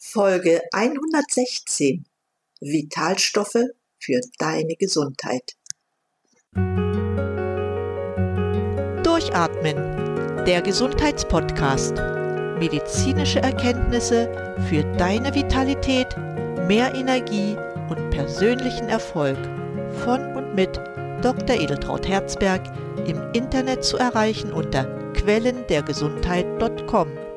Folge 116 Vitalstoffe für deine Gesundheit. Durchatmen, der Gesundheitspodcast. Medizinische Erkenntnisse für deine Vitalität, mehr Energie und persönlichen Erfolg von und mit Dr. Edeltraut Herzberg im Internet zu erreichen unter quellendergesundheit.com.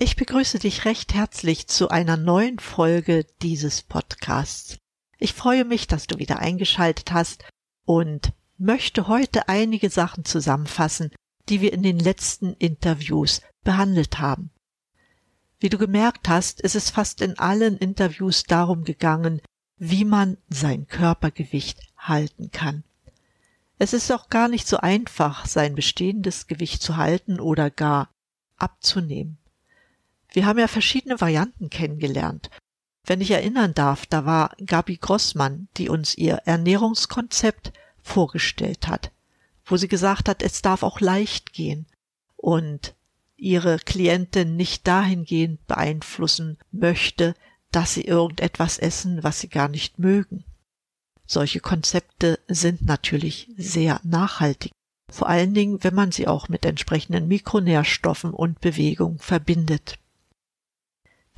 Ich begrüße dich recht herzlich zu einer neuen Folge dieses Podcasts. Ich freue mich, dass du wieder eingeschaltet hast und möchte heute einige Sachen zusammenfassen, die wir in den letzten Interviews behandelt haben. Wie du gemerkt hast, ist es fast in allen Interviews darum gegangen, wie man sein Körpergewicht halten kann. Es ist auch gar nicht so einfach, sein bestehendes Gewicht zu halten oder gar abzunehmen. Wir haben ja verschiedene Varianten kennengelernt. Wenn ich erinnern darf, da war Gabi Grossmann, die uns ihr Ernährungskonzept vorgestellt hat, wo sie gesagt hat, es darf auch leicht gehen und ihre Klientin nicht dahingehend beeinflussen möchte, dass sie irgendetwas essen, was sie gar nicht mögen. Solche Konzepte sind natürlich sehr nachhaltig, vor allen Dingen, wenn man sie auch mit entsprechenden Mikronährstoffen und Bewegung verbindet.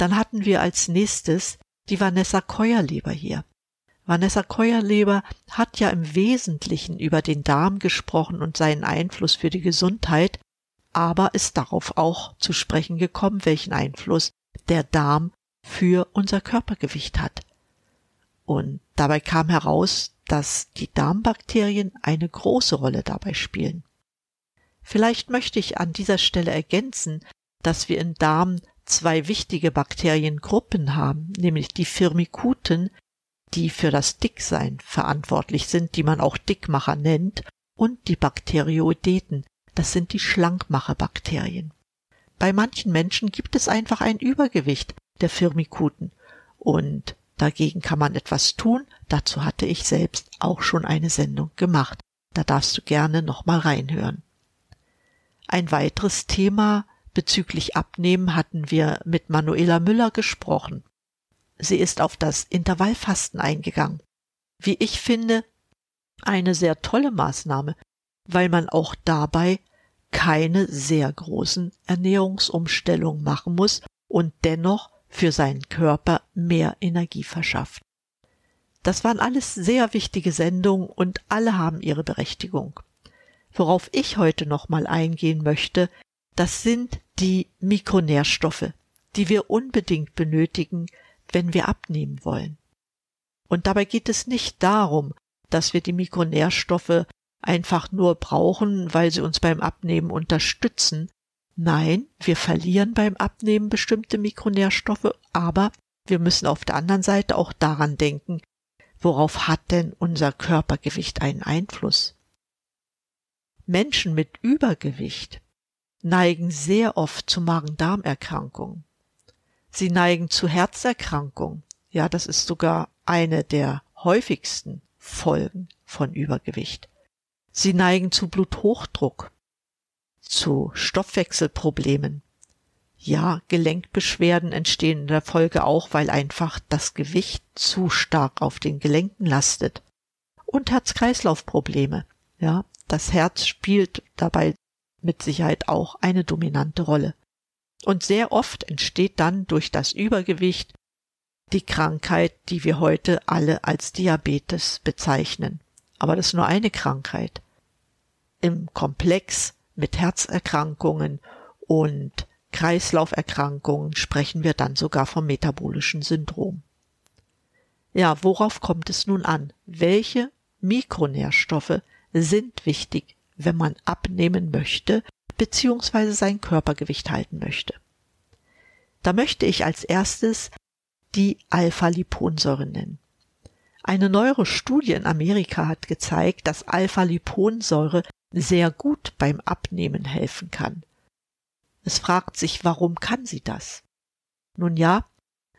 Dann hatten wir als nächstes die Vanessa Keuerleber hier. Vanessa Keuerleber hat ja im Wesentlichen über den Darm gesprochen und seinen Einfluss für die Gesundheit, aber ist darauf auch zu sprechen gekommen, welchen Einfluss der Darm für unser Körpergewicht hat. Und dabei kam heraus, dass die Darmbakterien eine große Rolle dabei spielen. Vielleicht möchte ich an dieser Stelle ergänzen, dass wir im Darm zwei wichtige Bakteriengruppen haben, nämlich die Firmikuten, die für das Dicksein verantwortlich sind, die man auch Dickmacher nennt, und die Bakterioideten, das sind die Schlankmacherbakterien. Bei manchen Menschen gibt es einfach ein Übergewicht der Firmikuten und dagegen kann man etwas tun, dazu hatte ich selbst auch schon eine Sendung gemacht. Da darfst du gerne nochmal reinhören. Ein weiteres Thema Bezüglich Abnehmen hatten wir mit Manuela Müller gesprochen. Sie ist auf das Intervallfasten eingegangen. Wie ich finde, eine sehr tolle Maßnahme, weil man auch dabei keine sehr großen Ernährungsumstellungen machen muss und dennoch für seinen Körper mehr Energie verschafft. Das waren alles sehr wichtige Sendungen und alle haben ihre Berechtigung. Worauf ich heute nochmal eingehen möchte, das sind die Mikronährstoffe, die wir unbedingt benötigen, wenn wir abnehmen wollen. Und dabei geht es nicht darum, dass wir die Mikronährstoffe einfach nur brauchen, weil sie uns beim Abnehmen unterstützen. Nein, wir verlieren beim Abnehmen bestimmte Mikronährstoffe, aber wir müssen auf der anderen Seite auch daran denken, worauf hat denn unser Körpergewicht einen Einfluss? Menschen mit Übergewicht neigen sehr oft zu Magen-Darm-Erkrankungen. Sie neigen zu Herzerkrankungen. Ja, das ist sogar eine der häufigsten Folgen von Übergewicht. Sie neigen zu Bluthochdruck, zu Stoffwechselproblemen. Ja, Gelenkbeschwerden entstehen in der Folge auch, weil einfach das Gewicht zu stark auf den Gelenken lastet. Und Herz-Kreislauf-Probleme. Ja, das Herz spielt dabei mit Sicherheit auch eine dominante Rolle. Und sehr oft entsteht dann durch das Übergewicht die Krankheit, die wir heute alle als Diabetes bezeichnen. Aber das ist nur eine Krankheit. Im Komplex mit Herzerkrankungen und Kreislauferkrankungen sprechen wir dann sogar vom metabolischen Syndrom. Ja, worauf kommt es nun an? Welche Mikronährstoffe sind wichtig wenn man abnehmen möchte bzw. sein Körpergewicht halten möchte. Da möchte ich als erstes die Alpha-Liponsäure nennen. Eine neuere Studie in Amerika hat gezeigt, dass Alpha-Liponsäure sehr gut beim Abnehmen helfen kann. Es fragt sich, warum kann sie das? Nun ja,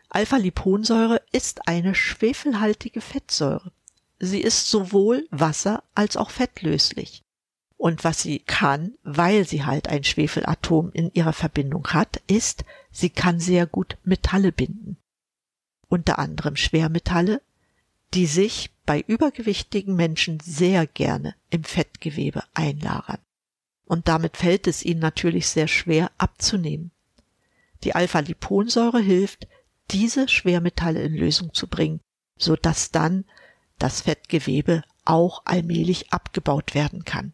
Alpha-Liponsäure ist eine schwefelhaltige Fettsäure. Sie ist sowohl wasser- als auch fettlöslich Und was sie kann, weil sie halt ein Schwefelatom in ihrer Verbindung hat, ist, sie kann sehr gut Metalle binden. Unter anderem Schwermetalle, die sich bei übergewichtigen Menschen sehr gerne im Fettgewebe einlagern. Und damit fällt es ihnen natürlich sehr schwer abzunehmen. Die Alpha-Liponsäure hilft, diese Schwermetalle in Lösung zu bringen, so dass dann das Fettgewebe auch allmählich abgebaut werden kann.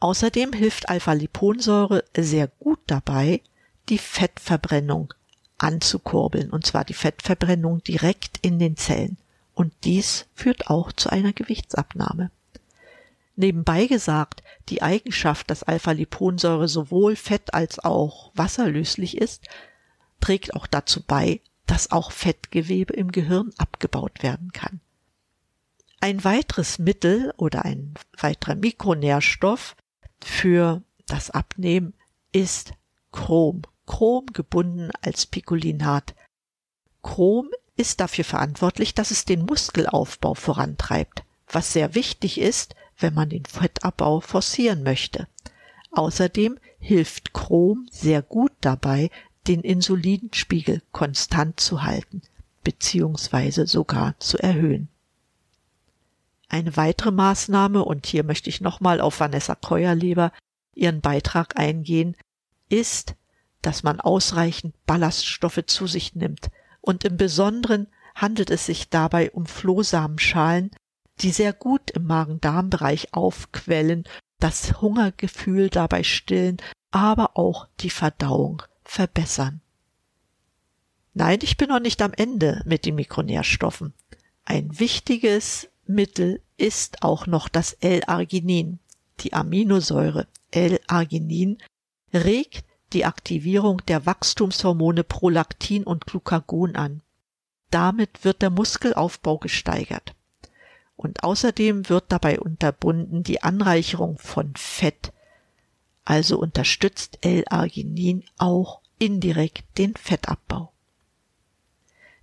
Außerdem hilft Alpha-Liponsäure sehr gut dabei, die Fettverbrennung anzukurbeln, und zwar die Fettverbrennung direkt in den Zellen. Und dies führt auch zu einer Gewichtsabnahme. Nebenbei gesagt, die Eigenschaft, dass Alpha-Liponsäure sowohl fett als auch wasserlöslich ist, trägt auch dazu bei, dass auch Fettgewebe im Gehirn abgebaut werden kann. Ein weiteres Mittel oder ein weiterer Mikronährstoff für das Abnehmen ist Chrom. Chrom gebunden als Picolinat. Chrom ist dafür verantwortlich, dass es den Muskelaufbau vorantreibt, was sehr wichtig ist, wenn man den Fettabbau forcieren möchte. Außerdem hilft Chrom sehr gut dabei, den Insulinspiegel konstant zu halten bzw. sogar zu erhöhen. Eine weitere Maßnahme, und hier möchte ich nochmal auf Vanessa Keuerleber ihren Beitrag eingehen, ist, dass man ausreichend Ballaststoffe zu sich nimmt. Und im Besonderen handelt es sich dabei um Flohsamenschalen, die sehr gut im Magen-Darm-Bereich aufquellen, das Hungergefühl dabei stillen, aber auch die Verdauung verbessern. Nein, ich bin noch nicht am Ende mit den Mikronährstoffen. Ein wichtiges Mittel ist auch noch das L-Arginin. Die Aminosäure L-Arginin regt die Aktivierung der Wachstumshormone Prolaktin und Glucagon an. Damit wird der Muskelaufbau gesteigert. Und außerdem wird dabei unterbunden die Anreicherung von Fett. Also unterstützt L-Arginin auch indirekt den Fettabbau.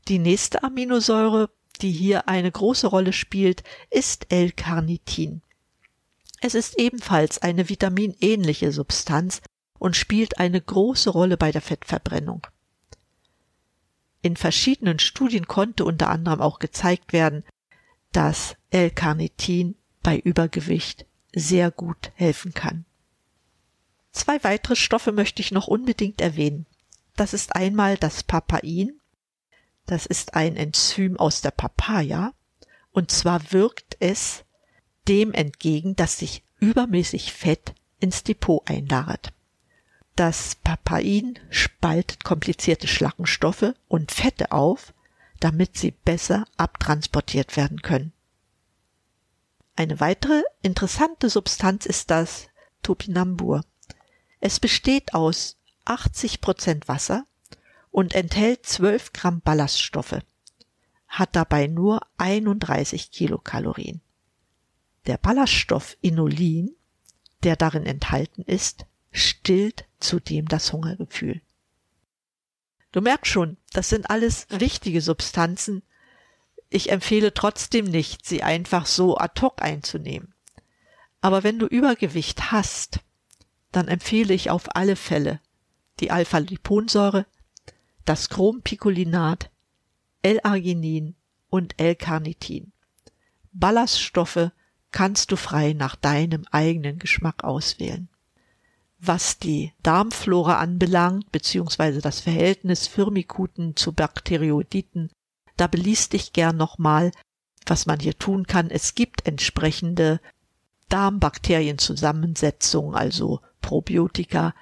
Die nächste Aminosäure, die hier eine große Rolle spielt, ist L-Carnitin. Es ist ebenfalls eine vitaminähnliche Substanz und spielt eine große Rolle bei der Fettverbrennung. In verschiedenen Studien konnte unter anderem auch gezeigt werden, dass L-Carnitin bei Übergewicht sehr gut helfen kann. Zwei weitere Stoffe möchte ich noch unbedingt erwähnen. Das ist einmal das Papain. Das ist ein Enzym aus der Papaya. Und zwar wirkt es dem entgegen, dass sich übermäßig Fett ins Depot einlagert. Das Papain spaltet komplizierte Schlackenstoffe und Fette auf, damit sie besser abtransportiert werden können. Eine weitere interessante Substanz ist das Topinambur. Es besteht aus 80 Prozent Wasser und enthält 12 Gramm Ballaststoffe, hat dabei nur 31 Kilokalorien. Der Ballaststoff Inulin, der darin enthalten ist, stillt zudem das Hungergefühl. Du merkst schon, das sind alles wichtige Substanzen. Ich empfehle trotzdem nicht, sie einfach so ad hoc einzunehmen. Aber wenn du Übergewicht hast, dann empfehle ich auf alle Fälle die Alpha-Liponsäure, das Chrompikolinat, L-Arginin und L-Carnitin. Ballaststoffe kannst du frei nach deinem eigenen Geschmack auswählen. Was die Darmflora anbelangt, beziehungsweise das Verhältnis Firmikuten zu Bakterioditen, da beließ dich gern nochmal, was man hier tun kann. Es gibt entsprechende Darmbakterienzusammensetzungen, also Probiotika,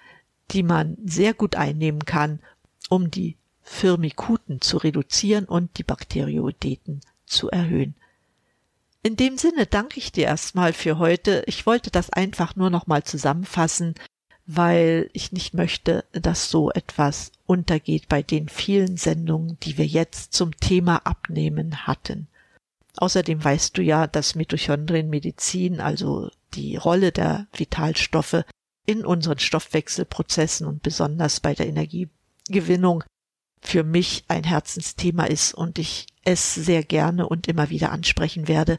die man sehr gut einnehmen kann, um die Firmikuten zu reduzieren und die Bakteriodeten zu erhöhen. In dem Sinne danke ich dir erstmal für heute. Ich wollte das einfach nur nochmal zusammenfassen, weil ich nicht möchte, dass so etwas untergeht bei den vielen Sendungen, die wir jetzt zum Thema Abnehmen hatten. Außerdem weißt du ja, dass Mitochondrienmedizin, also die Rolle der Vitalstoffe in unseren Stoffwechselprozessen und besonders bei der Energiegewinnung für mich ein Herzensthema ist und ich es sehr gerne und immer wieder ansprechen werde,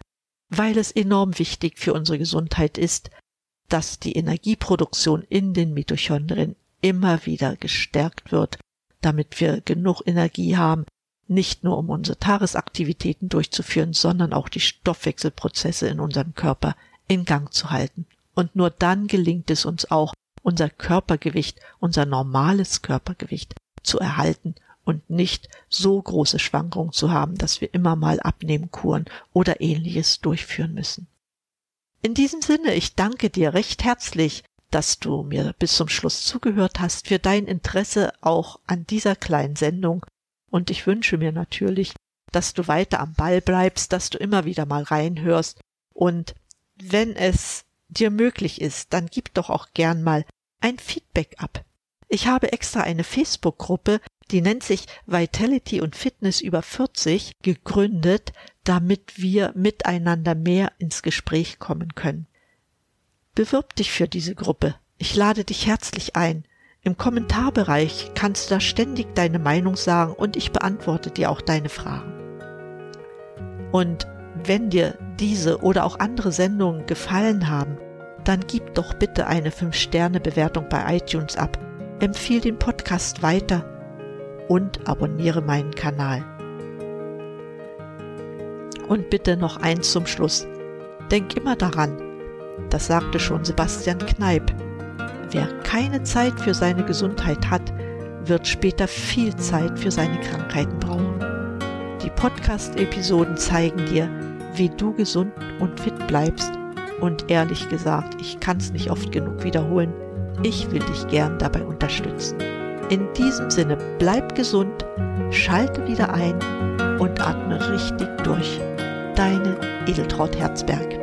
weil es enorm wichtig für unsere Gesundheit ist, dass die Energieproduktion in den Mitochondrien immer wieder gestärkt wird, damit wir genug Energie haben, nicht nur um unsere Tagesaktivitäten durchzuführen, sondern auch die Stoffwechselprozesse in unserem Körper in Gang zu halten. Und nur dann gelingt es uns auch, unser Körpergewicht, unser normales Körpergewicht zu erhalten und nicht so große Schwankungen zu haben, dass wir immer mal Abnehmkuren oder ähnliches durchführen müssen. In diesem Sinne, ich danke dir recht herzlich, dass du mir bis zum Schluss zugehört hast, für dein Interesse auch an dieser kleinen Sendung und ich wünsche mir natürlich, dass du weiter am Ball bleibst, dass du immer wieder mal reinhörst und wenn es dir möglich ist, dann gib doch auch gern mal ein Feedback ab. Ich habe extra eine Facebook-Gruppe, die nennt sich Vitality und Fitness über 40 gegründet, damit wir miteinander mehr ins Gespräch kommen können. Bewirb dich für diese Gruppe. Ich lade dich herzlich ein. Im Kommentarbereich kannst du da ständig deine Meinung sagen und ich beantworte dir auch deine Fragen. Und wenn dir diese oder auch andere Sendungen gefallen haben, dann gib doch bitte eine 5-Sterne-Bewertung bei iTunes ab, empfiehl den Podcast weiter und abonniere meinen Kanal. Und bitte noch eins zum Schluss. Denk immer daran, das sagte schon Sebastian Kneip, wer keine Zeit für seine Gesundheit hat, wird später viel Zeit für seine Krankheiten brauchen. Die Podcast-Episoden zeigen dir, wie du gesund und fit bleibst und ehrlich gesagt, ich kann es nicht oft genug wiederholen, ich will dich gern dabei unterstützen. In diesem Sinne, bleib gesund, schalte wieder ein und atme richtig durch. Deine Edeltraut Herzberg.